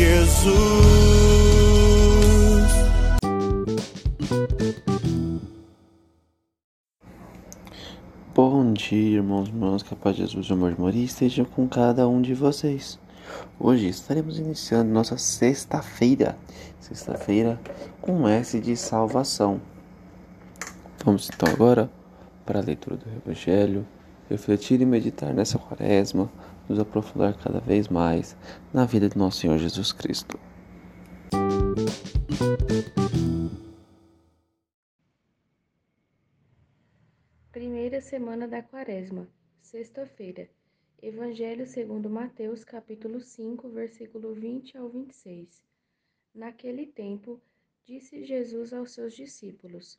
Jesus. Bom dia, irmãos e irmãs, que a paz de Jesus amor de Maria esteja com cada um de vocês. Hoje estaremos iniciando nossa sexta-feira, sexta-feira com S de salvação. Vamos então agora para a leitura do Evangelho, refletir e meditar nessa quaresma, nos aprofundar cada vez mais na vida de nosso Senhor Jesus Cristo. Primeira semana da Quaresma, sexta-feira. Evangelho segundo Mateus, capítulo 5, versículo 20 ao 26. Naquele tempo, disse Jesus aos seus discípulos: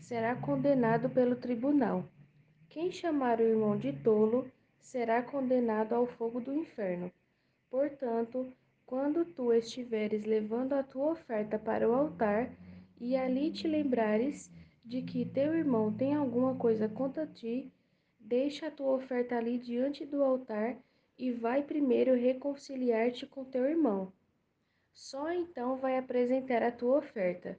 será condenado pelo tribunal. Quem chamar o irmão de tolo será condenado ao fogo do inferno. Portanto, quando tu estiveres levando a tua oferta para o altar, e ali te lembrares de que teu irmão tem alguma coisa contra ti, deixa a tua oferta ali diante do altar e vai primeiro reconciliar-te com teu irmão. Só então vai apresentar a tua oferta.